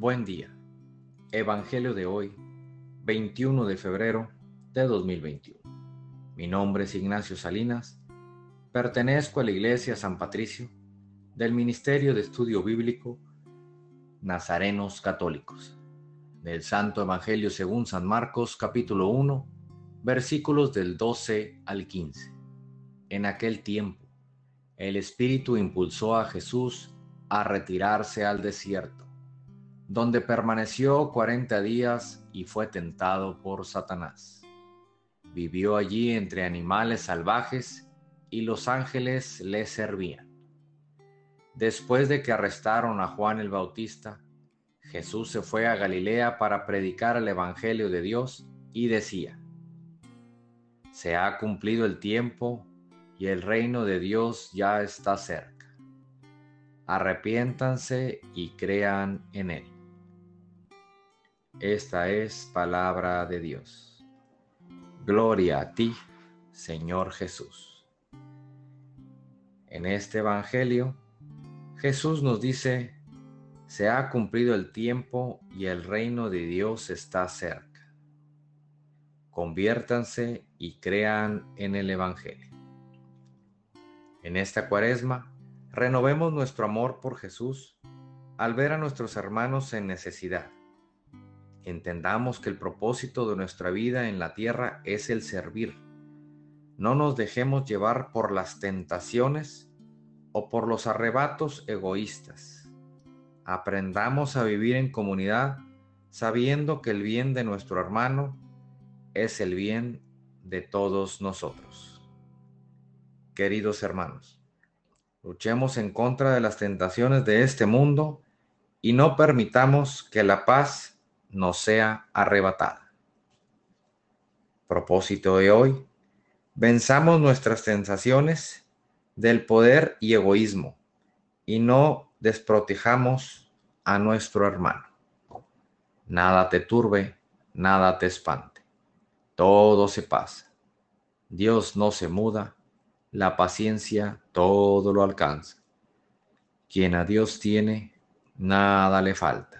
Buen día. Evangelio de hoy, 21 de febrero de 2021. Mi nombre es Ignacio Salinas. Pertenezco a la Iglesia San Patricio del Ministerio de Estudio Bíblico Nazarenos Católicos. Del Santo Evangelio según San Marcos capítulo 1, versículos del 12 al 15. En aquel tiempo, el Espíritu impulsó a Jesús a retirarse al desierto donde permaneció cuarenta días y fue tentado por Satanás. Vivió allí entre animales salvajes y los ángeles le servían. Después de que arrestaron a Juan el Bautista, Jesús se fue a Galilea para predicar el Evangelio de Dios y decía, Se ha cumplido el tiempo y el reino de Dios ya está cerca. Arrepiéntanse y crean en él. Esta es palabra de Dios. Gloria a ti, Señor Jesús. En este Evangelio, Jesús nos dice, se ha cumplido el tiempo y el reino de Dios está cerca. Conviértanse y crean en el Evangelio. En esta cuaresma, renovemos nuestro amor por Jesús al ver a nuestros hermanos en necesidad Entendamos que el propósito de nuestra vida en la tierra es el servir. No nos dejemos llevar por las tentaciones o por los arrebatos egoístas. Aprendamos a vivir en comunidad sabiendo que el bien de nuestro hermano es el bien de todos nosotros. Queridos hermanos, luchemos en contra de las tentaciones de este mundo y no permitamos que la paz no sea arrebatada. Propósito de hoy, venzamos nuestras sensaciones del poder y egoísmo y no desprotejamos a nuestro hermano. Nada te turbe, nada te espante. Todo se pasa. Dios no se muda, la paciencia todo lo alcanza. Quien a Dios tiene, nada le falta.